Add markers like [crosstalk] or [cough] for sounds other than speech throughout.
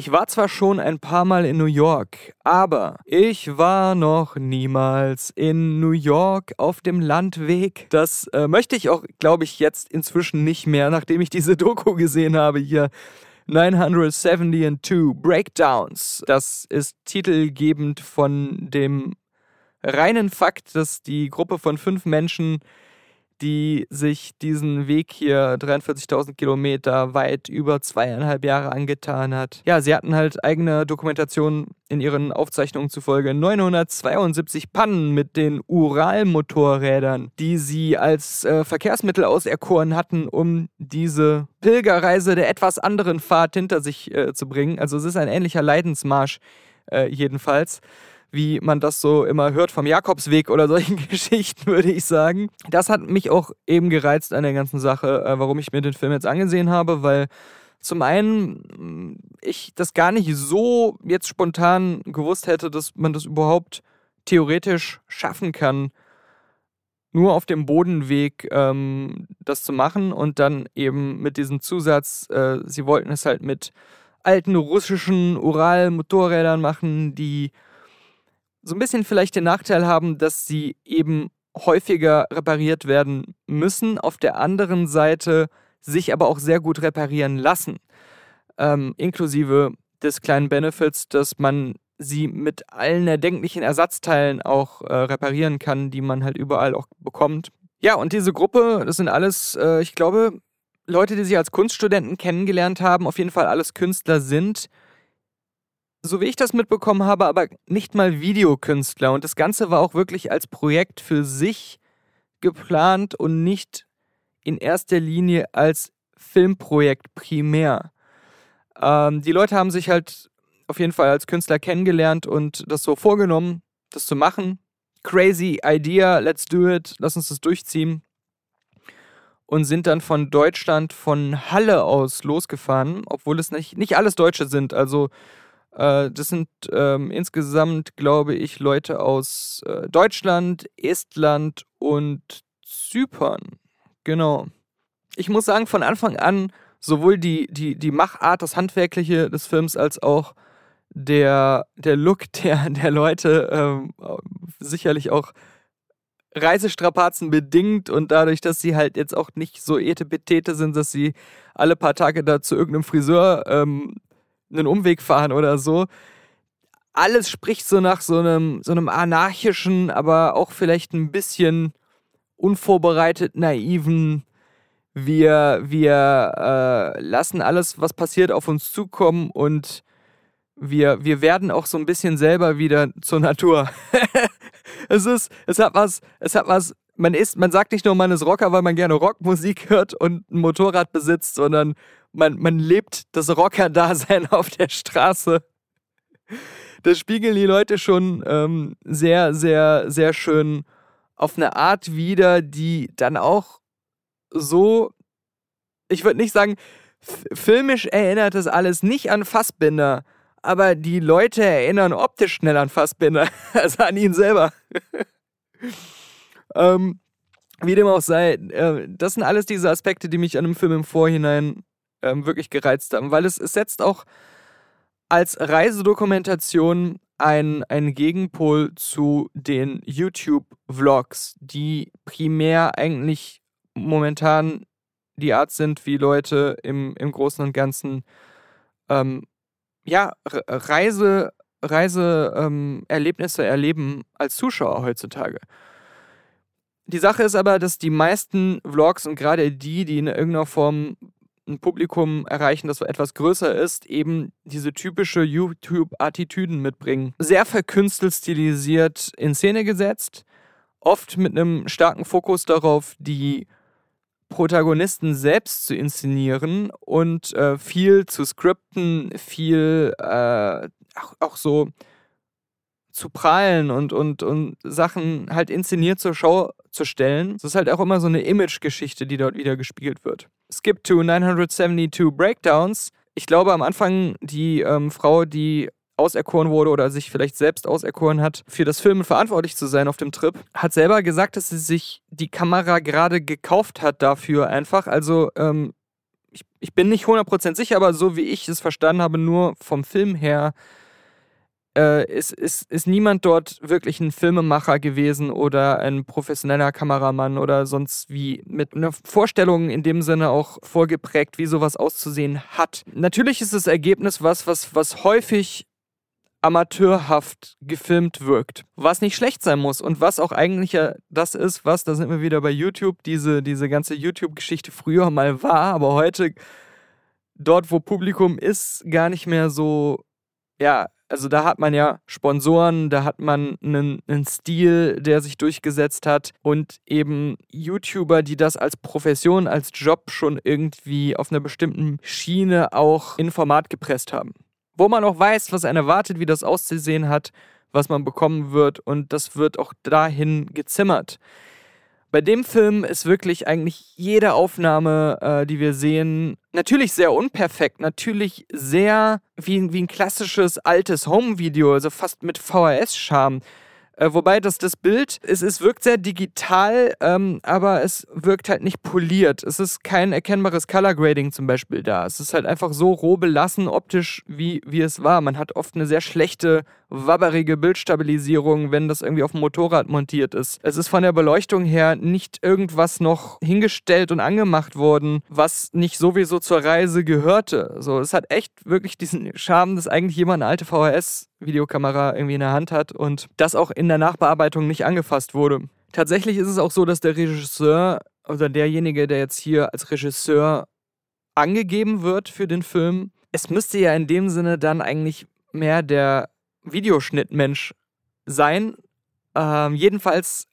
Ich war zwar schon ein paar Mal in New York, aber ich war noch niemals in New York auf dem Landweg. Das äh, möchte ich auch, glaube ich, jetzt inzwischen nicht mehr, nachdem ich diese [laughs] Doku gesehen habe hier. 972 Breakdowns. Das ist titelgebend von dem reinen Fakt, dass die Gruppe von fünf Menschen die sich diesen Weg hier 43.000 Kilometer weit über zweieinhalb Jahre angetan hat. Ja, sie hatten halt eigene Dokumentation in ihren Aufzeichnungen zufolge 972 Pannen mit den Ural-Motorrädern, die sie als äh, Verkehrsmittel auserkoren hatten, um diese Pilgerreise der etwas anderen Fahrt hinter sich äh, zu bringen. Also es ist ein ähnlicher Leidensmarsch äh, jedenfalls wie man das so immer hört vom Jakobsweg oder solchen [laughs] Geschichten, würde ich sagen. Das hat mich auch eben gereizt an der ganzen Sache, äh, warum ich mir den Film jetzt angesehen habe, weil zum einen mm, ich das gar nicht so jetzt spontan gewusst hätte, dass man das überhaupt theoretisch schaffen kann, nur auf dem Bodenweg ähm, das zu machen und dann eben mit diesem Zusatz, äh, sie wollten es halt mit alten russischen Ural-Motorrädern machen, die so ein bisschen vielleicht den Nachteil haben, dass sie eben häufiger repariert werden müssen, auf der anderen Seite sich aber auch sehr gut reparieren lassen. Ähm, inklusive des kleinen Benefits, dass man sie mit allen erdenklichen Ersatzteilen auch äh, reparieren kann, die man halt überall auch bekommt. Ja, und diese Gruppe, das sind alles, äh, ich glaube, Leute, die sich als Kunststudenten kennengelernt haben, auf jeden Fall alles Künstler sind, so wie ich das mitbekommen habe, aber nicht mal Videokünstler. Und das Ganze war auch wirklich als Projekt für sich geplant und nicht in erster Linie als Filmprojekt primär. Ähm, die Leute haben sich halt auf jeden Fall als Künstler kennengelernt und das so vorgenommen, das zu machen. Crazy Idea, let's do it, lass uns das durchziehen. Und sind dann von Deutschland, von Halle aus losgefahren, obwohl es nicht, nicht alles Deutsche sind. Also äh, das sind ähm, insgesamt, glaube ich, Leute aus äh, Deutschland, Estland und Zypern. Genau. Ich muss sagen, von Anfang an, sowohl die, die, die Machart, das Handwerkliche des Films, als auch der, der Look [laughs] der, der Leute ähm, sicherlich auch Reisestrapazen bedingt und dadurch, dass sie halt jetzt auch nicht so etepetete sind, dass sie alle paar Tage da zu irgendeinem Friseur ähm, einen Umweg fahren oder so. Alles spricht so nach so einem, so einem anarchischen, aber auch vielleicht ein bisschen unvorbereitet naiven. Wir, wir äh, lassen alles, was passiert, auf uns zukommen und wir, wir werden auch so ein bisschen selber wieder zur Natur. [laughs] es ist, es hat was, es hat was, man ist, man sagt nicht nur, man ist Rocker, weil man gerne Rockmusik hört und ein Motorrad besitzt, sondern man, man lebt das Rocker-Dasein [laughs] auf der Straße. Das spiegeln die Leute schon ähm, sehr, sehr, sehr schön auf eine Art wieder, die dann auch so, ich würde nicht sagen, filmisch erinnert das alles nicht an Fassbinder, aber die Leute erinnern optisch schnell an Fassbinder, [laughs] also an ihn selber. [laughs] ähm, wie dem auch sei, äh, das sind alles diese Aspekte, die mich an einem Film im Vorhinein ähm, wirklich gereizt haben, weil es, es setzt auch als Reisedokumentation ein, ein Gegenpol zu den YouTube-Vlogs, die primär eigentlich momentan die Art sind, wie Leute im, im Großen und Ganzen ähm, ja, Reise, Reiseerlebnisse ähm, erleben als Zuschauer heutzutage. Die Sache ist aber, dass die meisten Vlogs und gerade die, die in irgendeiner Form ein Publikum erreichen, das so etwas größer ist, eben diese typische YouTube-Attitüden mitbringen. Sehr verkünstelt stilisiert in Szene gesetzt, oft mit einem starken Fokus darauf, die Protagonisten selbst zu inszenieren und äh, viel zu skripten, viel äh, auch, auch so zu prallen und, und, und Sachen halt inszeniert zur Show zu stellen. Das ist halt auch immer so eine Image-Geschichte, die dort wieder gespiegelt wird. Skip to 972 Breakdowns. Ich glaube, am Anfang die ähm, Frau, die auserkoren wurde oder sich vielleicht selbst auserkoren hat, für das Filmen verantwortlich zu sein auf dem Trip, hat selber gesagt, dass sie sich die Kamera gerade gekauft hat dafür einfach. Also ähm, ich, ich bin nicht 100% sicher, aber so wie ich es verstanden habe, nur vom Film her, äh, ist, ist, ist niemand dort wirklich ein Filmemacher gewesen oder ein professioneller Kameramann oder sonst wie mit einer Vorstellung in dem Sinne auch vorgeprägt, wie sowas auszusehen hat. Natürlich ist das Ergebnis was, was, was häufig amateurhaft gefilmt wirkt, was nicht schlecht sein muss und was auch eigentlich ja das ist, was, da sind wir wieder bei YouTube, diese, diese ganze YouTube-Geschichte früher mal war, aber heute dort, wo Publikum ist, gar nicht mehr so, ja, also da hat man ja Sponsoren, da hat man einen, einen, Stil, der sich durchgesetzt hat und eben YouTuber, die das als Profession, als Job schon irgendwie auf einer bestimmten Schiene auch in Format gepresst haben. Wo man auch weiß, was einen erwartet, wie das auszusehen hat, was man bekommen wird und das wird auch dahin gezimmert. Bei dem Film ist wirklich eigentlich jede Aufnahme, äh, die wir sehen, natürlich sehr unperfekt, natürlich sehr wie, wie ein klassisches altes Home-Video, also fast mit VHS-Charme. Äh, wobei das, das Bild, es, es wirkt sehr digital, ähm, aber es wirkt halt nicht poliert. Es ist kein erkennbares Color Grading zum Beispiel da. Es ist halt einfach so roh belassen optisch, wie, wie es war. Man hat oft eine sehr schlechte, wabberige Bildstabilisierung, wenn das irgendwie auf dem Motorrad montiert ist. Es ist von der Beleuchtung her nicht irgendwas noch hingestellt und angemacht worden, was nicht sowieso zur Reise gehörte. So, es hat echt wirklich diesen Charme, dass eigentlich jemand eine alte VHS Videokamera irgendwie in der Hand hat und das auch in der Nachbearbeitung nicht angefasst wurde. Tatsächlich ist es auch so, dass der Regisseur oder derjenige, der jetzt hier als Regisseur angegeben wird für den Film, es müsste ja in dem Sinne dann eigentlich mehr der Videoschnittmensch sein. Ähm, jedenfalls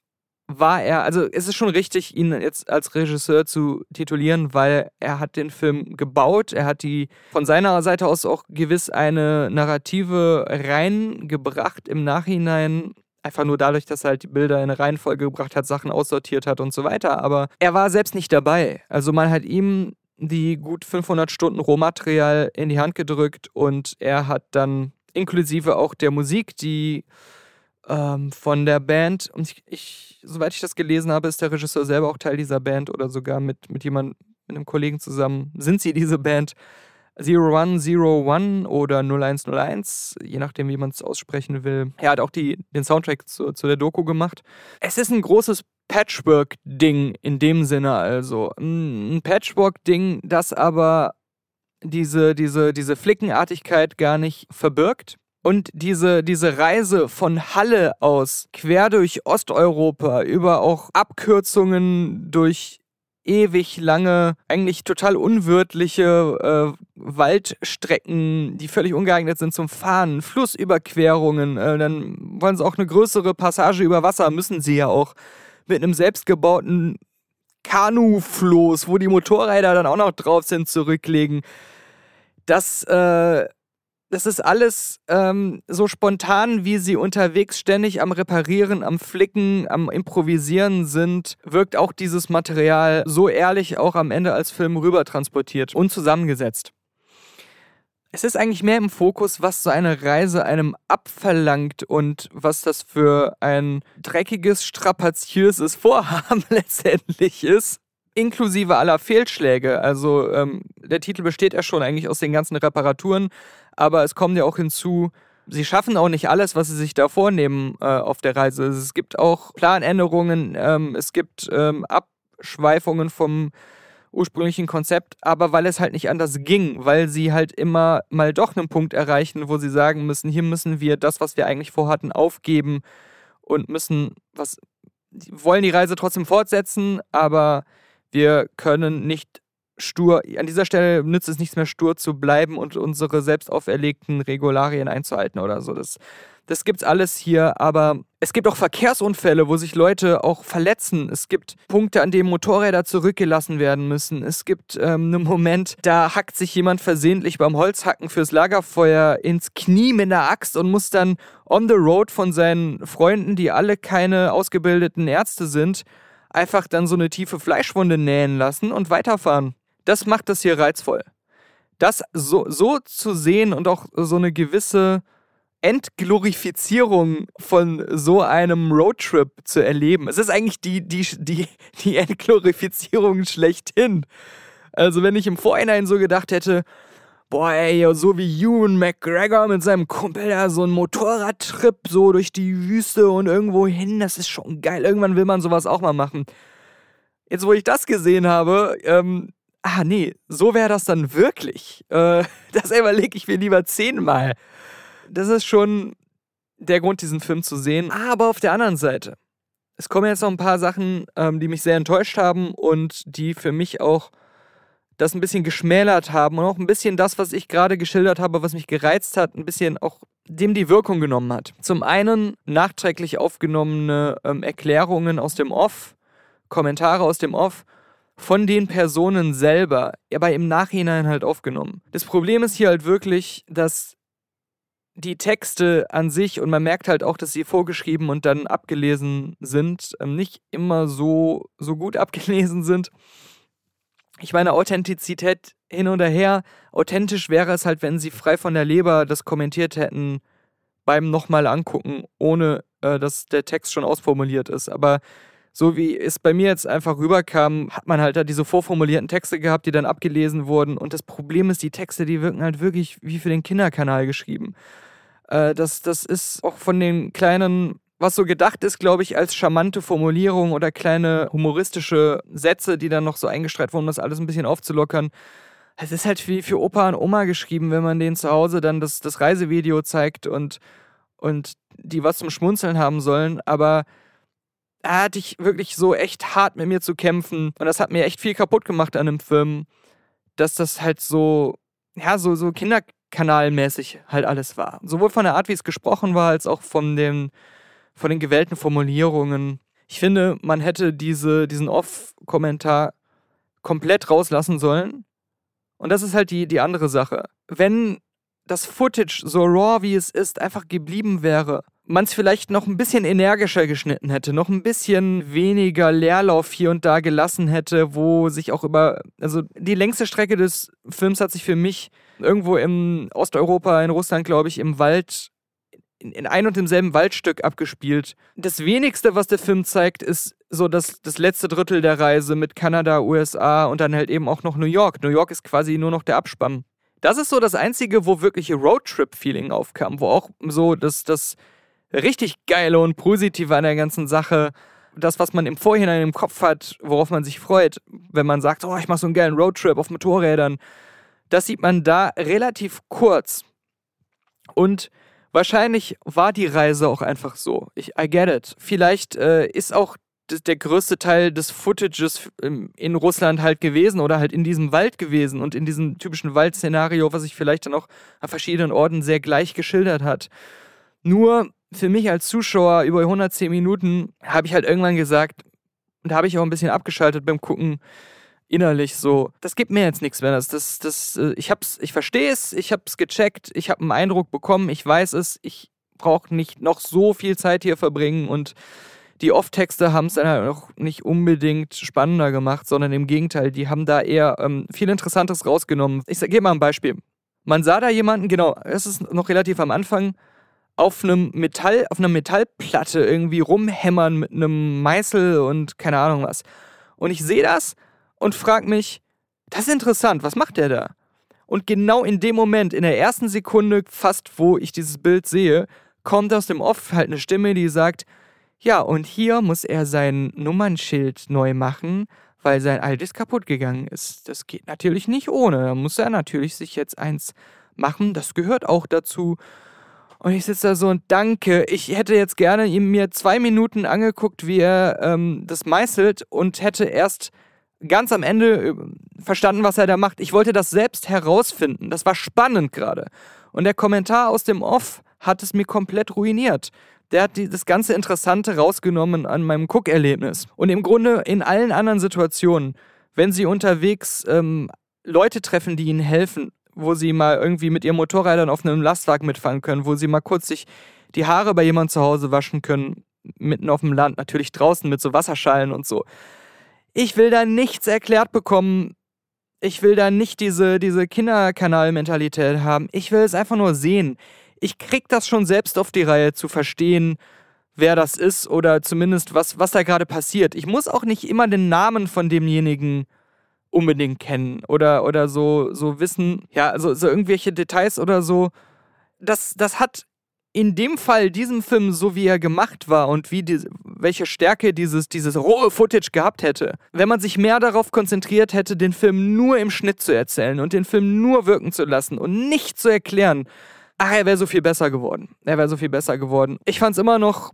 war er, also es ist schon richtig, ihn jetzt als Regisseur zu titulieren, weil er hat den Film gebaut, er hat die von seiner Seite aus auch gewiss eine Narrative reingebracht im Nachhinein. Einfach nur dadurch, dass er halt die Bilder in eine Reihenfolge gebracht hat, Sachen aussortiert hat und so weiter. Aber er war selbst nicht dabei. Also man hat ihm die gut 500 Stunden Rohmaterial in die Hand gedrückt und er hat dann inklusive auch der Musik, die ähm, von der Band. Und ich, ich, soweit ich das gelesen habe, ist der Regisseur selber auch Teil dieser Band oder sogar mit, mit jemandem, mit einem Kollegen zusammen. Sind sie diese Band? 0101 oder 0101, je nachdem, wie man es aussprechen will. Er hat auch die, den Soundtrack zu, zu der Doku gemacht. Es ist ein großes Patchwork-Ding in dem Sinne also. Ein Patchwork-Ding, das aber diese, diese, diese Flickenartigkeit gar nicht verbirgt. Und diese, diese Reise von Halle aus, quer durch Osteuropa, über auch Abkürzungen durch ewig lange, eigentlich total unwirtliche äh, Waldstrecken, die völlig ungeeignet sind zum Fahren, Flussüberquerungen, äh, dann wollen sie auch eine größere Passage über Wasser, müssen sie ja auch mit einem selbstgebauten Kanufloß, wo die Motorräder dann auch noch drauf sind, zurücklegen. Das äh, das ist alles ähm, so spontan, wie sie unterwegs ständig am Reparieren, am Flicken, am Improvisieren sind, wirkt auch dieses Material so ehrlich auch am Ende als Film rüber transportiert und zusammengesetzt. Es ist eigentlich mehr im Fokus, was so eine Reise einem abverlangt und was das für ein dreckiges, strapaziöses Vorhaben [laughs] letztendlich ist inklusive aller Fehlschläge. Also ähm, der Titel besteht ja schon eigentlich aus den ganzen Reparaturen, aber es kommt ja auch hinzu, sie schaffen auch nicht alles, was sie sich da vornehmen äh, auf der Reise. Es gibt auch Planänderungen, ähm, es gibt ähm, Abschweifungen vom ursprünglichen Konzept, aber weil es halt nicht anders ging, weil sie halt immer mal doch einen Punkt erreichen, wo sie sagen müssen, hier müssen wir das, was wir eigentlich vorhatten, aufgeben und müssen was wollen die Reise trotzdem fortsetzen, aber wir können nicht stur, an dieser Stelle nützt es nichts mehr, stur zu bleiben und unsere selbst auferlegten Regularien einzuhalten oder so. Das, das gibt's alles hier, aber es gibt auch Verkehrsunfälle, wo sich Leute auch verletzen. Es gibt Punkte, an denen Motorräder zurückgelassen werden müssen. Es gibt ähm, einen Moment, da hackt sich jemand versehentlich beim Holzhacken fürs Lagerfeuer ins Knie mit einer Axt und muss dann on the road von seinen Freunden, die alle keine ausgebildeten Ärzte sind, einfach dann so eine tiefe Fleischwunde nähen lassen und weiterfahren. Das macht das hier reizvoll. Das so, so zu sehen und auch so eine gewisse Entglorifizierung von so einem Roadtrip zu erleben. Es ist eigentlich die, die, die, die Entglorifizierung schlechthin. Also wenn ich im Vorhinein so gedacht hätte, boah ey, so wie Ewan McGregor mit seinem Kumpel da so ein Motorradtrip so durch die Wüste und irgendwo hin, das ist schon geil. Irgendwann will man sowas auch mal machen. Jetzt, wo ich das gesehen habe, ähm, ah nee, so wäre das dann wirklich. Äh, [laughs] das überlege ich mir lieber zehnmal. Das ist schon der Grund, diesen Film zu sehen. Aber auf der anderen Seite, es kommen jetzt noch ein paar Sachen, ähm, die mich sehr enttäuscht haben und die für mich auch das ein bisschen geschmälert haben und auch ein bisschen das, was ich gerade geschildert habe, was mich gereizt hat, ein bisschen auch dem die Wirkung genommen hat. Zum einen nachträglich aufgenommene ähm, Erklärungen aus dem Off, Kommentare aus dem Off von den Personen selber, aber im Nachhinein halt aufgenommen. Das Problem ist hier halt wirklich, dass die Texte an sich, und man merkt halt auch, dass sie vorgeschrieben und dann abgelesen sind, ähm, nicht immer so, so gut [laughs] abgelesen sind. Ich meine, Authentizität hin und her. Authentisch wäre es halt, wenn sie frei von der Leber das kommentiert hätten beim nochmal angucken, ohne äh, dass der Text schon ausformuliert ist. Aber so wie es bei mir jetzt einfach rüberkam, hat man halt da diese vorformulierten Texte gehabt, die dann abgelesen wurden. Und das Problem ist, die Texte, die wirken halt wirklich wie für den Kinderkanal geschrieben. Äh, das, das ist auch von den kleinen, was so gedacht ist, glaube ich, als charmante Formulierung oder kleine humoristische Sätze, die dann noch so eingestreut wurden, um das alles ein bisschen aufzulockern. Es ist halt wie für Opa und Oma geschrieben, wenn man denen zu Hause dann das, das Reisevideo zeigt und, und die was zum Schmunzeln haben sollen. Aber da hatte ich wirklich so echt hart mit mir zu kämpfen. Und das hat mir echt viel kaputt gemacht an dem Film, dass das halt so, ja, so, so Kinderkanalmäßig halt alles war. Sowohl von der Art, wie es gesprochen war, als auch von den, von den gewählten Formulierungen. Ich finde, man hätte diese, diesen Off-Kommentar komplett rauslassen sollen. Und das ist halt die, die andere Sache. Wenn das Footage so raw wie es ist einfach geblieben wäre, man es vielleicht noch ein bisschen energischer geschnitten hätte, noch ein bisschen weniger Leerlauf hier und da gelassen hätte, wo sich auch über, also die längste Strecke des Films hat sich für mich irgendwo im Osteuropa, in Russland, glaube ich, im Wald, in, in ein und demselben Waldstück abgespielt. Das wenigste, was der Film zeigt, ist so das, das letzte Drittel der Reise mit Kanada, USA und dann halt eben auch noch New York. New York ist quasi nur noch der Abspann. Das ist so das Einzige, wo wirkliche Roadtrip-Feeling aufkam, wo auch so das, das richtig geile und positive an der ganzen Sache, das, was man im Vorhinein im Kopf hat, worauf man sich freut, wenn man sagt, oh, ich mache so einen geilen Roadtrip auf Motorrädern, das sieht man da relativ kurz. Und wahrscheinlich war die Reise auch einfach so. Ich, I get it. Vielleicht äh, ist auch der größte Teil des Footages in Russland halt gewesen oder halt in diesem Wald gewesen und in diesem typischen Waldszenario, was sich vielleicht dann auch an verschiedenen Orten sehr gleich geschildert hat. Nur für mich als Zuschauer über 110 Minuten habe ich halt irgendwann gesagt, und habe ich auch ein bisschen abgeschaltet beim Gucken, innerlich so, das gibt mir jetzt nichts mehr. Das, das, das, äh, ich hab's, ich verstehe es, ich hab's gecheckt, ich habe einen Eindruck bekommen, ich weiß es, ich brauche nicht noch so viel Zeit hier verbringen und die Off-Texte haben es dann halt auch nicht unbedingt spannender gemacht, sondern im Gegenteil, die haben da eher ähm, viel Interessantes rausgenommen. Ich gebe mal ein Beispiel. Man sah da jemanden, genau, es ist noch relativ am Anfang, auf einem Metall, auf einer Metallplatte irgendwie rumhämmern mit einem Meißel und keine Ahnung was. Und ich sehe das und frage mich, das ist interessant, was macht der da? Und genau in dem Moment, in der ersten Sekunde fast, wo ich dieses Bild sehe, kommt aus dem Off halt eine Stimme, die sagt, ja, und hier muss er sein Nummernschild neu machen, weil sein altes kaputt gegangen ist. Das geht natürlich nicht ohne. Da muss er natürlich sich jetzt eins machen. Das gehört auch dazu. Und ich sitze da so und danke. Ich hätte jetzt gerne ihm mir zwei Minuten angeguckt, wie er ähm, das meißelt und hätte erst ganz am Ende äh, verstanden, was er da macht. Ich wollte das selbst herausfinden. Das war spannend gerade. Und der Kommentar aus dem Off hat es mir komplett ruiniert. Der hat das ganze Interessante rausgenommen an meinem Guckerlebnis. Und im Grunde in allen anderen Situationen, wenn sie unterwegs ähm, Leute treffen, die ihnen helfen, wo sie mal irgendwie mit ihren Motorrädern auf einem Lastwagen mitfahren können, wo sie mal kurz sich die Haare bei jemandem zu Hause waschen können, mitten auf dem Land, natürlich draußen mit so Wasserschalen und so. Ich will da nichts erklärt bekommen. Ich will da nicht diese, diese Kinderkanal-Mentalität haben. Ich will es einfach nur sehen. Ich krieg das schon selbst auf die Reihe zu verstehen, wer das ist oder zumindest was, was da gerade passiert. Ich muss auch nicht immer den Namen von demjenigen unbedingt kennen oder, oder so, so wissen, ja, also so irgendwelche Details oder so. Das, das hat in dem Fall diesem Film, so wie er gemacht war und wie die, welche Stärke dieses, dieses rohe Footage gehabt hätte, wenn man sich mehr darauf konzentriert hätte, den Film nur im Schnitt zu erzählen und den Film nur wirken zu lassen und nicht zu erklären, ach, er wäre so viel besser geworden. Er wäre so viel besser geworden. Ich fand es immer noch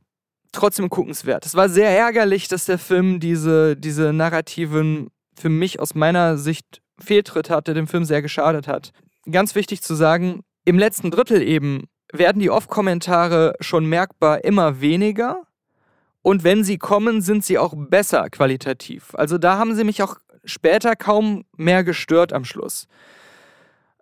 trotzdem guckenswert. Es war sehr ärgerlich, dass der Film diese, diese narrativen, für mich aus meiner Sicht Fehltritt hatte, dem Film sehr geschadet hat. Ganz wichtig zu sagen, im letzten Drittel eben werden die Off-Kommentare schon merkbar immer weniger. Und wenn sie kommen, sind sie auch besser qualitativ. Also da haben sie mich auch später kaum mehr gestört am Schluss.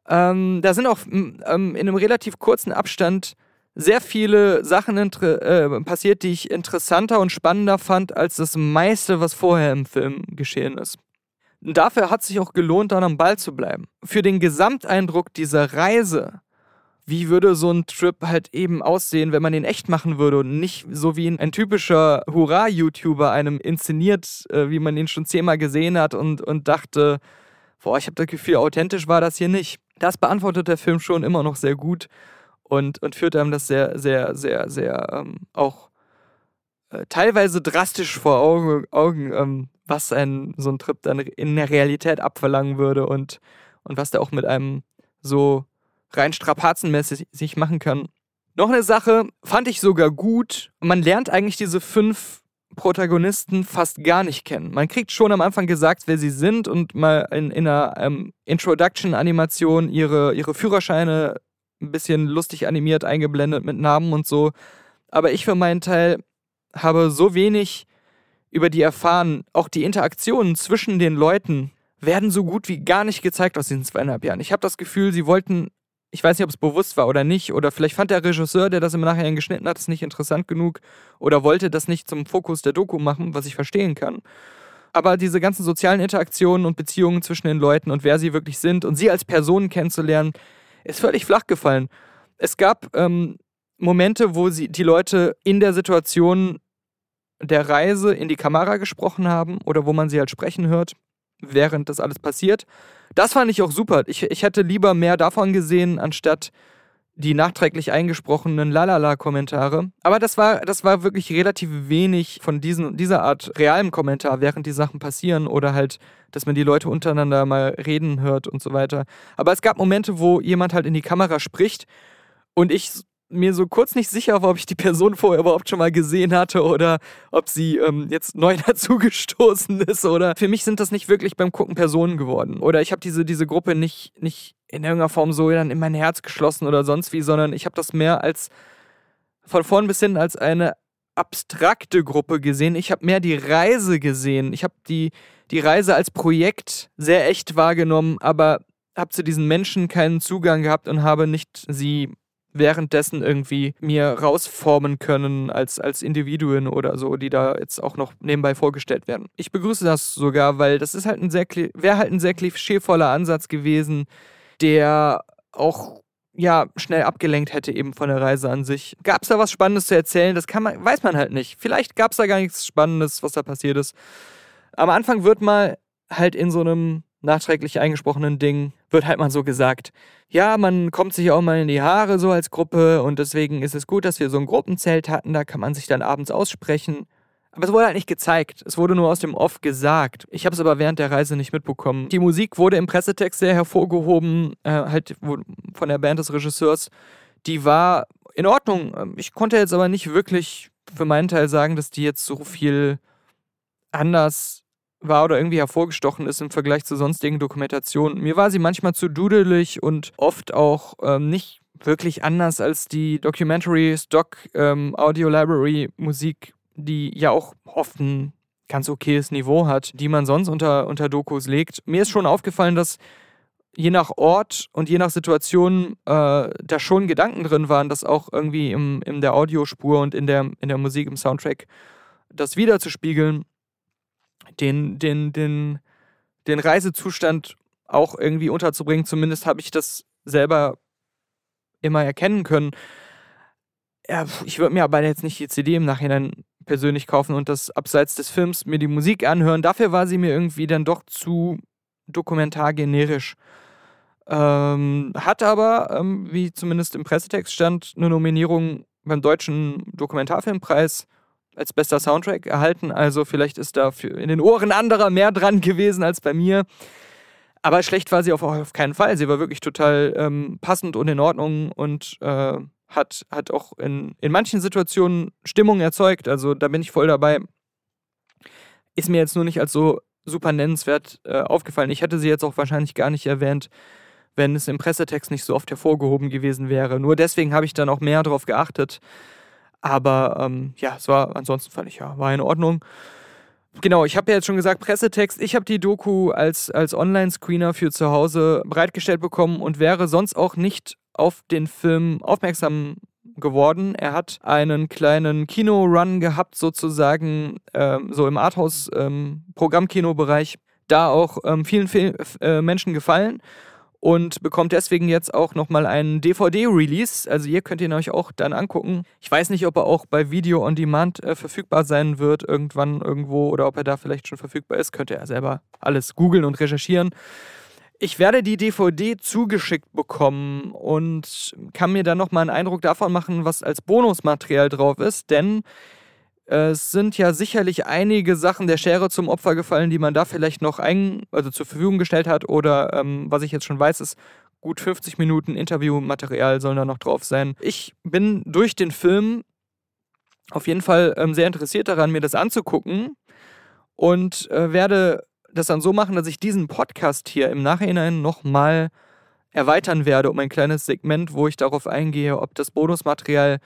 Ähm, da sind auch ähm, in einem relativ kurzen Abstand sehr viele Sachen äh, passiert, die ich interessanter und spannender fand als das meiste, was vorher im Film geschehen ist. Dafür hat sich auch gelohnt, dann am Ball zu bleiben. Für den Gesamteindruck dieser Reise wie würde so ein Trip halt eben aussehen, wenn man ihn echt machen würde und nicht so wie ein typischer Hurra-YouTuber einem inszeniert, äh, wie man ihn schon zehnmal gesehen hat und, und dachte, boah, ich habe das Gefühl, authentisch war das hier nicht. Das beantwortet der Film schon immer noch sehr gut und, und führt einem das sehr, sehr, sehr, sehr ähm, auch äh, teilweise drastisch vor Augen, Augen ähm, was ein so ein Trip dann in der Realität abverlangen würde und, und was der auch mit einem so rein strapazenmäßig sich machen kann. Noch eine Sache fand ich sogar gut. Man lernt eigentlich diese fünf Protagonisten fast gar nicht kennen. Man kriegt schon am Anfang gesagt, wer sie sind und mal in, in einer ähm, Introduction-Animation ihre, ihre Führerscheine ein bisschen lustig animiert eingeblendet mit Namen und so. Aber ich für meinen Teil habe so wenig über die erfahren. Auch die Interaktionen zwischen den Leuten werden so gut wie gar nicht gezeigt aus diesen zweieinhalb Jahren. Ich habe das Gefühl, sie wollten ich weiß nicht, ob es bewusst war oder nicht, oder vielleicht fand der Regisseur, der das im Nachhinein geschnitten hat, es nicht interessant genug oder wollte das nicht zum Fokus der Doku machen, was ich verstehen kann. Aber diese ganzen sozialen Interaktionen und Beziehungen zwischen den Leuten und wer sie wirklich sind und sie als Personen kennenzulernen, ist völlig flach gefallen. Es gab ähm, Momente, wo sie die Leute in der Situation der Reise in die Kamera gesprochen haben oder wo man sie halt sprechen hört, während das alles passiert. Das fand ich auch super. Ich, ich hätte lieber mehr davon gesehen, anstatt die nachträglich eingesprochenen Lalala-Kommentare. Aber das war, das war wirklich relativ wenig von diesen, dieser Art realem Kommentar, während die Sachen passieren oder halt, dass man die Leute untereinander mal reden hört und so weiter. Aber es gab Momente, wo jemand halt in die Kamera spricht und ich mir so kurz nicht sicher ob ich die Person vorher überhaupt schon mal gesehen hatte oder ob sie ähm, jetzt neu [laughs] dazugestoßen ist oder für mich sind das nicht wirklich beim Gucken Personen geworden oder ich habe diese, diese Gruppe nicht, nicht in irgendeiner Form so dann in mein Herz geschlossen oder sonst wie, sondern ich habe das mehr als von vorn bis hin als eine abstrakte Gruppe gesehen. Ich habe mehr die Reise gesehen. Ich habe die, die Reise als Projekt sehr echt wahrgenommen, aber habe zu diesen Menschen keinen Zugang gehabt und habe nicht sie währenddessen irgendwie mir rausformen können als, als Individuen oder so, die da jetzt auch noch nebenbei vorgestellt werden. Ich begrüße das sogar, weil das ist halt ein sehr, wäre halt ein sehr klischeevoller Ansatz gewesen, der auch ja, schnell abgelenkt hätte eben von der Reise an sich. Gab es da was Spannendes zu erzählen? Das kann man, weiß man halt nicht. Vielleicht gab es da gar nichts Spannendes, was da passiert ist. Am Anfang wird mal halt in so einem nachträglich eingesprochenen Ding wird halt mal so gesagt, ja, man kommt sich auch mal in die Haare so als Gruppe und deswegen ist es gut, dass wir so ein Gruppenzelt hatten, da kann man sich dann abends aussprechen. Aber es wurde halt nicht gezeigt. Es wurde nur aus dem Off gesagt. Ich habe es aber während der Reise nicht mitbekommen. Die Musik wurde im Pressetext sehr hervorgehoben, äh, halt von der Band des Regisseurs. Die war in Ordnung. Ich konnte jetzt aber nicht wirklich für meinen Teil sagen, dass die jetzt so viel anders war oder irgendwie hervorgestochen ist im Vergleich zu sonstigen Dokumentationen. Mir war sie manchmal zu dudelig und oft auch ähm, nicht wirklich anders als die Documentary Stock ähm, Audio Library Musik, die ja auch oft ein ganz okayes Niveau hat, die man sonst unter, unter Dokus legt. Mir ist schon aufgefallen, dass je nach Ort und je nach Situation äh, da schon Gedanken drin waren, das auch irgendwie im, in der Audiospur und in der, in der Musik, im Soundtrack das wiederzuspiegeln den, den, den, den Reisezustand auch irgendwie unterzubringen. Zumindest habe ich das selber immer erkennen können. Ja, ich würde mir aber jetzt nicht die CD im Nachhinein persönlich kaufen und das abseits des Films mir die Musik anhören. Dafür war sie mir irgendwie dann doch zu dokumentargenerisch. Ähm, hat aber, ähm, wie zumindest im Pressetext stand, eine Nominierung beim Deutschen Dokumentarfilmpreis als bester Soundtrack erhalten. Also vielleicht ist da in den Ohren anderer mehr dran gewesen als bei mir. Aber schlecht war sie auf, auf keinen Fall. Sie war wirklich total ähm, passend und in Ordnung und äh, hat, hat auch in, in manchen Situationen Stimmung erzeugt. Also da bin ich voll dabei. Ist mir jetzt nur nicht als so super nennenswert äh, aufgefallen. Ich hätte sie jetzt auch wahrscheinlich gar nicht erwähnt, wenn es im Pressetext nicht so oft hervorgehoben gewesen wäre. Nur deswegen habe ich dann auch mehr darauf geachtet. Aber ähm, ja, es war, ansonsten ich ja, war in Ordnung. Genau, ich habe ja jetzt schon gesagt, Pressetext. Ich habe die Doku als, als Online-Screener für zu Hause bereitgestellt bekommen und wäre sonst auch nicht auf den Film aufmerksam geworden. Er hat einen kleinen Kino-Run gehabt, sozusagen, ähm, so im Arthouse-Programmkino-Bereich. Ähm, da auch ähm, vielen Fil äh, Menschen gefallen und bekommt deswegen jetzt auch nochmal einen DVD-Release. Also ihr könnt ihn euch auch dann angucken. Ich weiß nicht, ob er auch bei Video on Demand äh, verfügbar sein wird, irgendwann irgendwo, oder ob er da vielleicht schon verfügbar ist. Könnt ihr ja selber alles googeln und recherchieren. Ich werde die DVD zugeschickt bekommen und kann mir dann nochmal einen Eindruck davon machen, was als Bonusmaterial drauf ist, denn es sind ja sicherlich einige Sachen der Schere zum Opfer gefallen, die man da vielleicht noch ein, also zur Verfügung gestellt hat. Oder ähm, was ich jetzt schon weiß, ist, gut 50 Minuten Interviewmaterial sollen da noch drauf sein. Ich bin durch den Film auf jeden Fall ähm, sehr interessiert daran, mir das anzugucken und äh, werde das dann so machen, dass ich diesen Podcast hier im Nachhinein nochmal erweitern werde um ein kleines Segment, wo ich darauf eingehe, ob das Bonusmaterial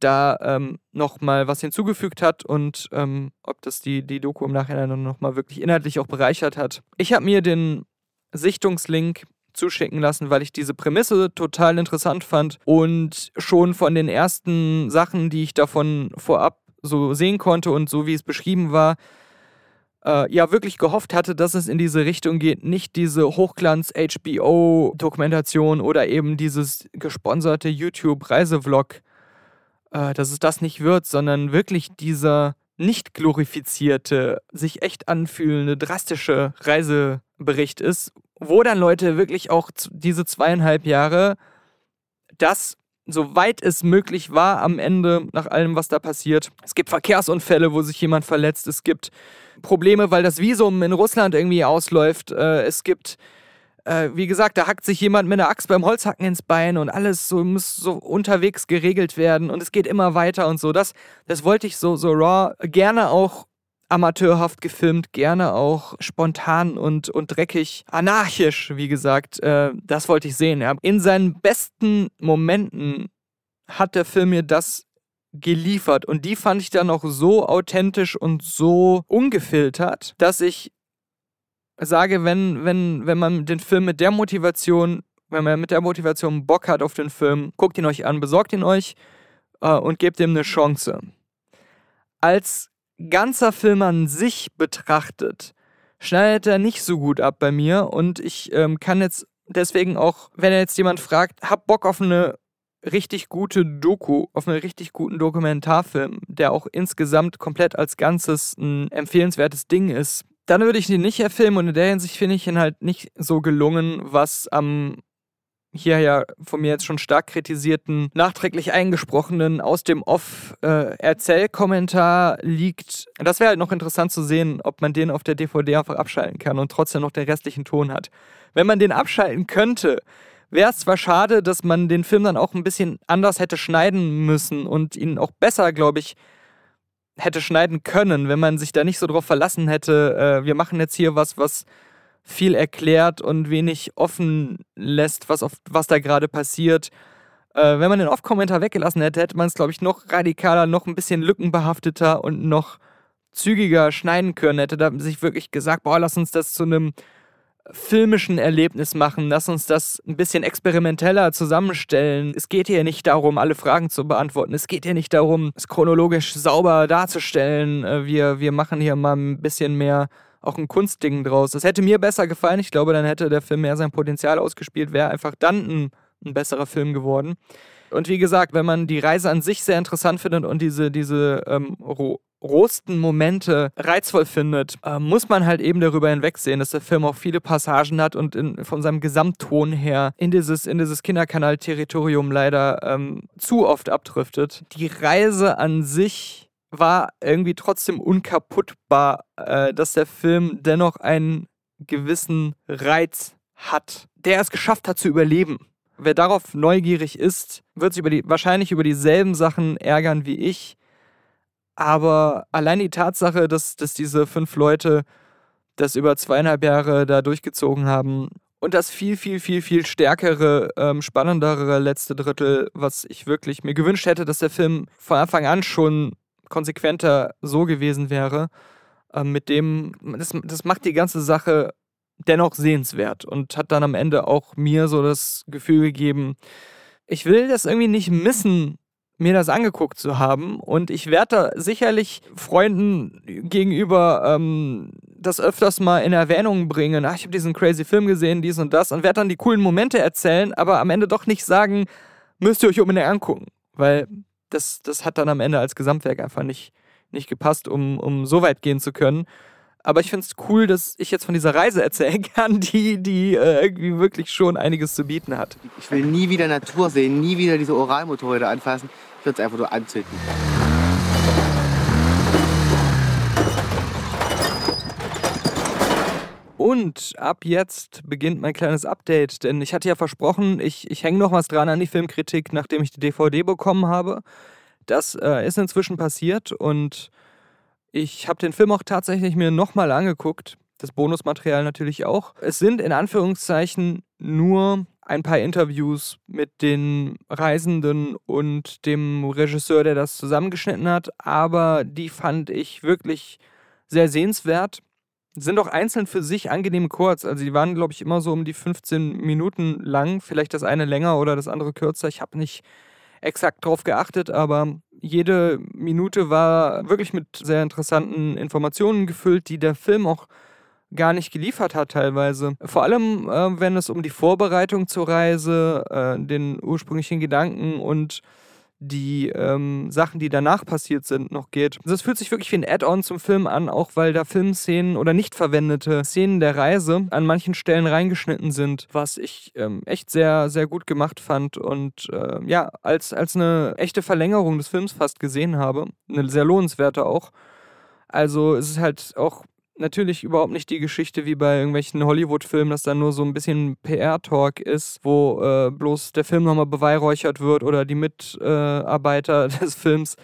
da ähm, nochmal was hinzugefügt hat und ähm, ob das die, die Doku im Nachhinein nochmal wirklich inhaltlich auch bereichert hat. Ich habe mir den Sichtungslink zuschicken lassen, weil ich diese Prämisse total interessant fand und schon von den ersten Sachen, die ich davon vorab so sehen konnte und so wie es beschrieben war, äh, ja wirklich gehofft hatte, dass es in diese Richtung geht. Nicht diese Hochglanz-HBO-Dokumentation oder eben dieses gesponserte YouTube-Reisevlog äh, dass es das nicht wird, sondern wirklich dieser nicht glorifizierte, sich echt anfühlende, drastische Reisebericht ist, wo dann Leute wirklich auch diese zweieinhalb Jahre das, soweit es möglich war, am Ende, nach allem, was da passiert. Es gibt Verkehrsunfälle, wo sich jemand verletzt. Es gibt Probleme, weil das Visum in Russland irgendwie ausläuft. Äh, es gibt äh, wie gesagt, da hackt sich jemand mit einer Axt beim Holzhacken ins Bein und alles so muss so unterwegs geregelt werden und es geht immer weiter und so. Das, das wollte ich so, so raw, gerne auch amateurhaft gefilmt, gerne auch spontan und, und dreckig, anarchisch, wie gesagt. Äh, das wollte ich sehen. Ja. In seinen besten Momenten hat der Film mir das geliefert und die fand ich dann auch so authentisch und so ungefiltert, dass ich sage, wenn, wenn, wenn man den Film mit der Motivation, wenn man mit der Motivation Bock hat auf den Film, guckt ihn euch an, besorgt ihn euch äh, und gebt ihm eine Chance. Als ganzer Film an sich betrachtet, schneidet er nicht so gut ab bei mir und ich ähm, kann jetzt deswegen auch, wenn jetzt jemand fragt, hab Bock auf eine richtig gute Doku, auf einen richtig guten Dokumentarfilm, der auch insgesamt komplett als Ganzes ein empfehlenswertes Ding ist, dann würde ich ihn nicht erfilmen und in der Hinsicht finde ich ihn halt nicht so gelungen, was am hier ja von mir jetzt schon stark kritisierten, nachträglich eingesprochenen aus dem Off-Erzählkommentar äh, liegt. Das wäre halt noch interessant zu sehen, ob man den auf der DVD einfach abschalten kann und trotzdem noch den restlichen Ton hat. Wenn man den abschalten könnte, wäre es zwar schade, dass man den Film dann auch ein bisschen anders hätte schneiden müssen und ihn auch besser, glaube ich, hätte schneiden können, wenn man sich da nicht so drauf verlassen hätte, äh, wir machen jetzt hier was, was viel erklärt und wenig offen lässt, was, auf, was da gerade passiert. Äh, wenn man den Off-Kommentar weggelassen hätte, hätte man es, glaube ich, noch radikaler, noch ein bisschen lückenbehafteter und noch zügiger schneiden können. Hätte da sich wirklich gesagt, boah, lass uns das zu einem filmischen Erlebnis machen. Lass uns das ein bisschen experimenteller zusammenstellen. Es geht hier nicht darum, alle Fragen zu beantworten. Es geht hier nicht darum, es chronologisch sauber darzustellen. Äh, wir, wir machen hier mal ein bisschen mehr auch ein Kunstding draus. Das hätte mir besser gefallen. Ich glaube, dann hätte der Film mehr sein Potenzial ausgespielt, wäre einfach dann ein, ein besserer Film geworden. Und wie gesagt, wenn man die Reise an sich sehr interessant findet und diese, diese ähm, rosten Momente reizvoll findet, äh, muss man halt eben darüber hinwegsehen, dass der Film auch viele Passagen hat und in, von seinem Gesamtton her in dieses, in dieses Kinderkanal-Territorium leider ähm, zu oft abdriftet. Die Reise an sich war irgendwie trotzdem unkaputtbar, äh, dass der Film dennoch einen gewissen Reiz hat, der es geschafft hat zu überleben. Wer darauf neugierig ist, wird sich über die, wahrscheinlich über dieselben Sachen ärgern wie ich. Aber allein die Tatsache, dass, dass diese fünf Leute das über zweieinhalb Jahre da durchgezogen haben und das viel, viel, viel, viel stärkere, ähm, spannendere letzte Drittel, was ich wirklich mir gewünscht hätte, dass der Film von Anfang an schon konsequenter so gewesen wäre, ähm, mit dem, das, das macht die ganze Sache dennoch sehenswert und hat dann am Ende auch mir so das Gefühl gegeben, ich will das irgendwie nicht missen, mir das angeguckt zu haben. Und ich werde da sicherlich Freunden gegenüber ähm, das öfters mal in Erwähnung bringen. Ach, ich habe diesen crazy Film gesehen, dies und das, und werde dann die coolen Momente erzählen, aber am Ende doch nicht sagen, müsst ihr euch unbedingt angucken. Weil das, das hat dann am Ende als Gesamtwerk einfach nicht, nicht gepasst, um, um so weit gehen zu können. Aber ich finde es cool, dass ich jetzt von dieser Reise erzählen [laughs] kann, die, die äh, irgendwie wirklich schon einiges zu bieten hat. Ich will nie wieder Natur sehen, nie wieder diese Oralmotorräder anfassen. Es einfach nur anzünden. Und ab jetzt beginnt mein kleines Update, denn ich hatte ja versprochen, ich, ich hänge noch was dran an die Filmkritik, nachdem ich die DVD bekommen habe. Das äh, ist inzwischen passiert und ich habe den Film auch tatsächlich mir nochmal angeguckt. Das Bonusmaterial natürlich auch. Es sind in Anführungszeichen nur ein paar Interviews mit den Reisenden und dem Regisseur, der das zusammengeschnitten hat, aber die fand ich wirklich sehr sehenswert. Sind auch einzeln für sich angenehm kurz. Also die waren, glaube ich, immer so um die 15 Minuten lang. Vielleicht das eine länger oder das andere kürzer. Ich habe nicht exakt drauf geachtet, aber jede Minute war wirklich mit sehr interessanten Informationen gefüllt, die der Film auch gar nicht geliefert hat teilweise. Vor allem, äh, wenn es um die Vorbereitung zur Reise, äh, den ursprünglichen Gedanken und die ähm, Sachen, die danach passiert sind, noch geht. Also es fühlt sich wirklich wie ein Add-on zum Film an, auch weil da Filmszenen oder nicht verwendete Szenen der Reise an manchen Stellen reingeschnitten sind, was ich ähm, echt sehr, sehr gut gemacht fand und äh, ja, als, als eine echte Verlängerung des Films fast gesehen habe. Eine sehr lohnenswerte auch. Also es ist halt auch natürlich überhaupt nicht die Geschichte wie bei irgendwelchen Hollywood-Filmen, dass da nur so ein bisschen PR-Talk ist, wo äh, bloß der Film nochmal beweihräuchert wird oder die Mitarbeiter äh, [laughs] des Films,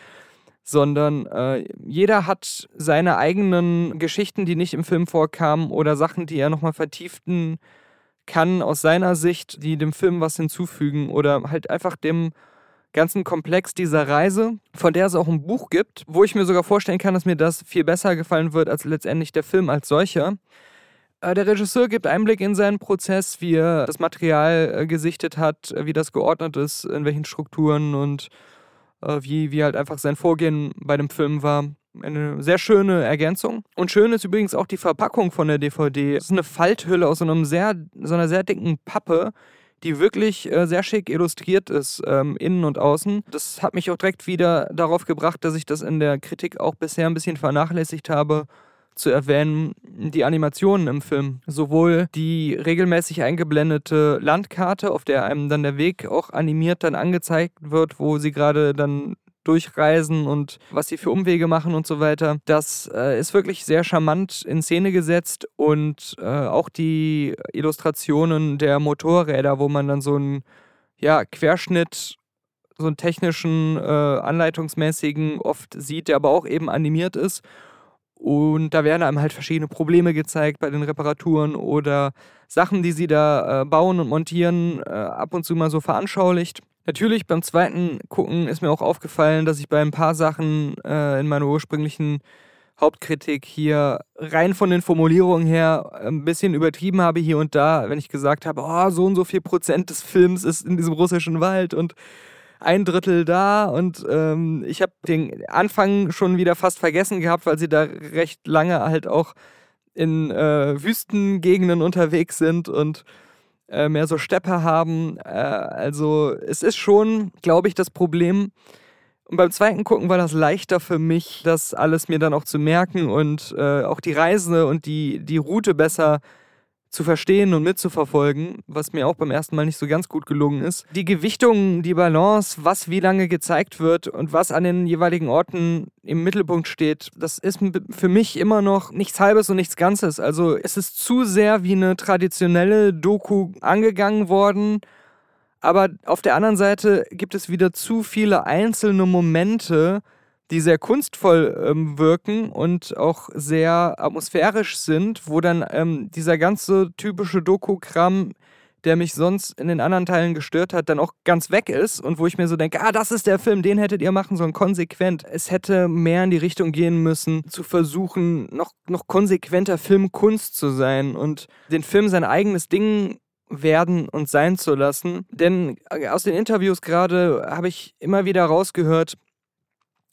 sondern äh, jeder hat seine eigenen Geschichten, die nicht im Film vorkamen oder Sachen, die er nochmal vertieften kann aus seiner Sicht, die dem Film was hinzufügen oder halt einfach dem ganzen Komplex dieser Reise, von der es auch ein Buch gibt, wo ich mir sogar vorstellen kann, dass mir das viel besser gefallen wird als letztendlich der Film als solcher. Äh, der Regisseur gibt Einblick in seinen Prozess, wie er das Material äh, gesichtet hat, wie das geordnet ist, in welchen Strukturen und äh, wie, wie halt einfach sein Vorgehen bei dem Film war. Eine sehr schöne Ergänzung. Und schön ist übrigens auch die Verpackung von der DVD. Es ist eine Falthülle aus so, einem sehr, so einer sehr dicken Pappe, die wirklich äh, sehr schick illustriert ist, ähm, innen und außen. Das hat mich auch direkt wieder darauf gebracht, dass ich das in der Kritik auch bisher ein bisschen vernachlässigt habe zu erwähnen, die Animationen im Film. Sowohl die regelmäßig eingeblendete Landkarte, auf der einem dann der Weg auch animiert dann angezeigt wird, wo sie gerade dann durchreisen und was sie für Umwege machen und so weiter. Das äh, ist wirklich sehr charmant in Szene gesetzt und äh, auch die Illustrationen der Motorräder, wo man dann so einen ja, Querschnitt, so einen technischen, äh, anleitungsmäßigen oft sieht, der aber auch eben animiert ist. Und da werden einem halt verschiedene Probleme gezeigt bei den Reparaturen oder Sachen, die sie da äh, bauen und montieren, äh, ab und zu mal so veranschaulicht. Natürlich beim zweiten Gucken ist mir auch aufgefallen, dass ich bei ein paar Sachen äh, in meiner ursprünglichen Hauptkritik hier rein von den Formulierungen her ein bisschen übertrieben habe hier und da, wenn ich gesagt habe, oh, so und so viel Prozent des Films ist in diesem russischen Wald und ein Drittel da und ähm, ich habe den Anfang schon wieder fast vergessen gehabt, weil sie da recht lange halt auch in äh, Wüstengegenden unterwegs sind und äh, mehr so Steppe haben. Äh, also es ist schon, glaube ich, das Problem. Und beim zweiten Gucken war das leichter für mich, das alles mir dann auch zu merken und äh, auch die Reise und die, die Route besser zu verstehen und mitzuverfolgen, was mir auch beim ersten Mal nicht so ganz gut gelungen ist. Die Gewichtung, die Balance, was wie lange gezeigt wird und was an den jeweiligen Orten im Mittelpunkt steht, das ist für mich immer noch nichts Halbes und nichts Ganzes. Also es ist zu sehr wie eine traditionelle Doku angegangen worden. Aber auf der anderen Seite gibt es wieder zu viele einzelne Momente, die sehr kunstvoll ähm, wirken und auch sehr atmosphärisch sind, wo dann ähm, dieser ganze typische Doku-Kram, der mich sonst in den anderen Teilen gestört hat, dann auch ganz weg ist und wo ich mir so denke, ah, das ist der Film, den hättet ihr machen sollen, konsequent. Es hätte mehr in die Richtung gehen müssen, zu versuchen, noch, noch konsequenter Filmkunst zu sein und den Film sein eigenes Ding werden und sein zu lassen. Denn äh, aus den Interviews gerade habe ich immer wieder rausgehört,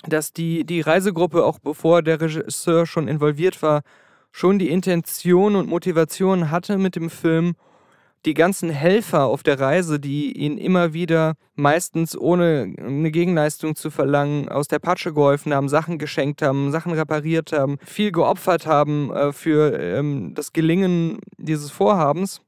dass die, die Reisegruppe, auch bevor der Regisseur schon involviert war, schon die Intention und Motivation hatte mit dem Film, die ganzen Helfer auf der Reise, die ihn immer wieder, meistens ohne eine Gegenleistung zu verlangen, aus der Patsche geholfen haben, Sachen geschenkt haben, Sachen repariert haben, viel geopfert haben äh, für ähm, das Gelingen dieses Vorhabens.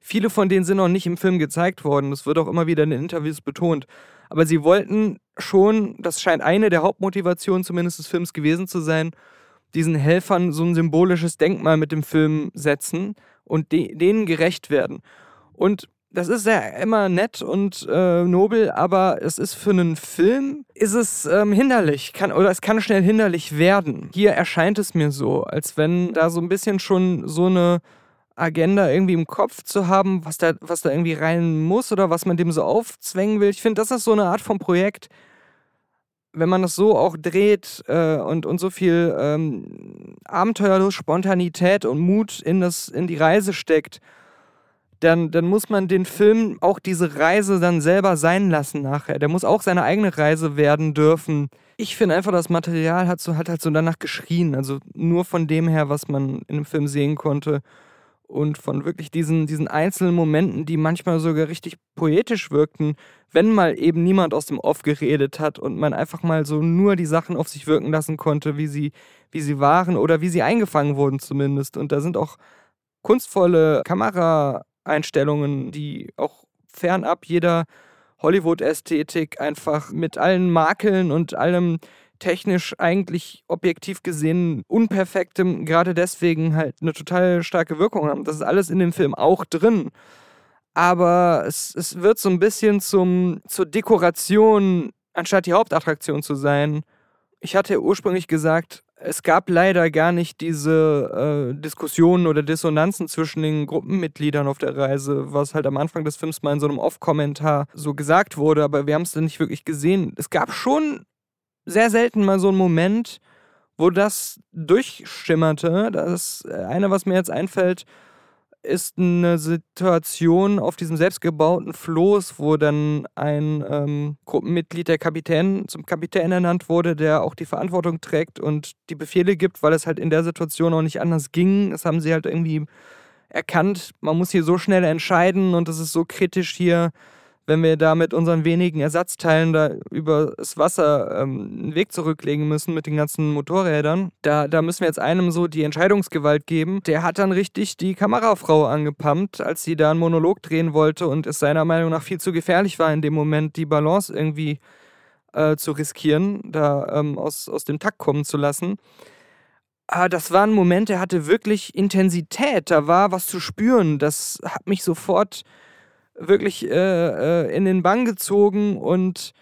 Viele von denen sind noch nicht im Film gezeigt worden. Das wird auch immer wieder in den Interviews betont. Aber sie wollten schon, das scheint eine der Hauptmotivationen zumindest des Films gewesen zu sein, diesen Helfern so ein symbolisches Denkmal mit dem Film setzen und de denen gerecht werden. Und das ist ja immer nett und äh, nobel, aber es ist für einen Film, ist es ähm, hinderlich, kann, oder es kann schnell hinderlich werden. Hier erscheint es mir so, als wenn da so ein bisschen schon so eine Agenda irgendwie im Kopf zu haben, was da, was da irgendwie rein muss oder was man dem so aufzwängen will. Ich finde, das ist so eine Art von Projekt, wenn man das so auch dreht äh, und, und so viel ähm, Abenteuerlust, Spontanität und Mut in, das, in die Reise steckt, dann, dann muss man den Film auch diese Reise dann selber sein lassen nachher. Der muss auch seine eigene Reise werden dürfen. Ich finde einfach, das Material hat, so, hat halt so danach geschrien. Also nur von dem her, was man in dem Film sehen konnte und von wirklich diesen, diesen einzelnen Momenten, die manchmal sogar richtig poetisch wirkten, wenn mal eben niemand aus dem Off geredet hat und man einfach mal so nur die Sachen auf sich wirken lassen konnte, wie sie, wie sie waren oder wie sie eingefangen wurden zumindest. Und da sind auch kunstvolle Kameraeinstellungen, die auch fernab jeder Hollywood-Ästhetik einfach mit allen Makeln und allem technisch eigentlich objektiv gesehen unperfektem, gerade deswegen halt eine total starke Wirkung haben. Das ist alles in dem Film auch drin. Aber es, es wird so ein bisschen zum, zur Dekoration, anstatt die Hauptattraktion zu sein. Ich hatte ursprünglich gesagt, es gab leider gar nicht diese äh, Diskussionen oder Dissonanzen zwischen den Gruppenmitgliedern auf der Reise, was halt am Anfang des Films mal in so einem Off-Kommentar so gesagt wurde, aber wir haben es dann nicht wirklich gesehen. Es gab schon sehr selten mal so ein Moment, wo das durchschimmerte. Das äh, eine, was mir jetzt einfällt, ist eine Situation auf diesem selbstgebauten Floß, wo dann ein ähm, Gruppenmitglied der Kapitän zum Kapitän ernannt wurde, der auch die Verantwortung trägt und die Befehle gibt, weil es halt in der Situation auch nicht anders ging. Das haben sie halt irgendwie erkannt. Man muss hier so schnell entscheiden und es ist so kritisch hier wenn wir da mit unseren wenigen Ersatzteilen da über das Wasser ähm, einen Weg zurücklegen müssen mit den ganzen Motorrädern, da, da müssen wir jetzt einem so die Entscheidungsgewalt geben. Der hat dann richtig die Kamerafrau angepumpt, als sie da einen Monolog drehen wollte und es seiner Meinung nach viel zu gefährlich war, in dem Moment die Balance irgendwie äh, zu riskieren, da ähm, aus, aus dem Takt kommen zu lassen. Aber das war ein Moment, der hatte wirklich Intensität, da war was zu spüren. Das hat mich sofort wirklich äh, äh, in den Bann gezogen und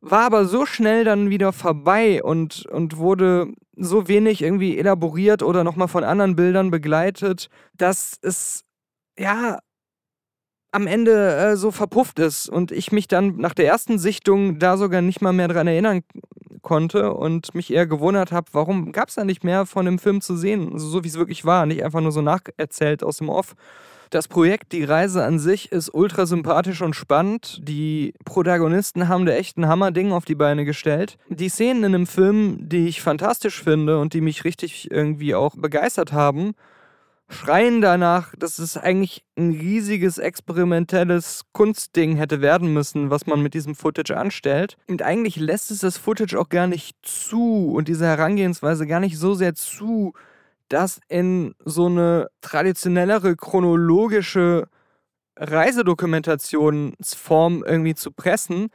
war aber so schnell dann wieder vorbei und, und wurde so wenig irgendwie elaboriert oder nochmal von anderen Bildern begleitet, dass es ja am Ende äh, so verpufft ist und ich mich dann nach der ersten Sichtung da sogar nicht mal mehr dran erinnern konnte und mich eher gewundert habe, warum gab es da nicht mehr von dem Film zu sehen, also so wie es wirklich war, nicht einfach nur so nacherzählt aus dem Off. Das Projekt, die Reise an sich ist ultra sympathisch und spannend. Die Protagonisten haben da echt ein Hammerding auf die Beine gestellt. Die Szenen in dem Film, die ich fantastisch finde und die mich richtig irgendwie auch begeistert haben, schreien danach, dass es eigentlich ein riesiges experimentelles Kunstding hätte werden müssen, was man mit diesem Footage anstellt. Und eigentlich lässt es das Footage auch gar nicht zu und diese Herangehensweise gar nicht so sehr zu, das in so eine traditionellere chronologische Reisedokumentationsform irgendwie zu pressen.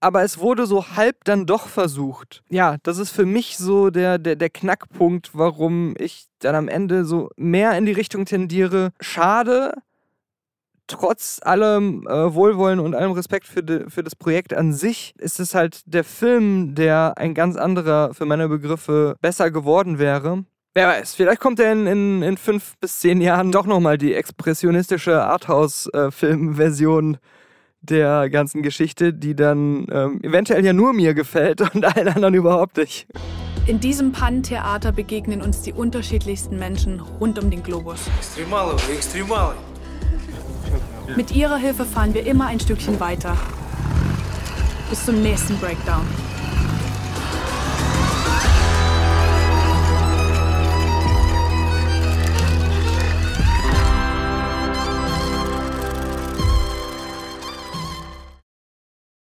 Aber es wurde so halb dann doch versucht. Ja, das ist für mich so der, der, der Knackpunkt, warum ich dann am Ende so mehr in die Richtung tendiere. Schade, trotz allem äh, Wohlwollen und allem Respekt für, de, für das Projekt an sich, ist es halt der Film, der ein ganz anderer für meine Begriffe besser geworden wäre. Wer weiß, vielleicht kommt ja in, in, in fünf bis zehn Jahren doch nochmal die expressionistische Arthouse-Filmversion der ganzen Geschichte, die dann ähm, eventuell ja nur mir gefällt [laughs] und allen anderen überhaupt nicht. In diesem Pannentheater begegnen uns die unterschiedlichsten Menschen rund um den Globus. Extremale, Extremale. Mit ihrer Hilfe fahren wir immer ein Stückchen weiter. Bis zum nächsten Breakdown.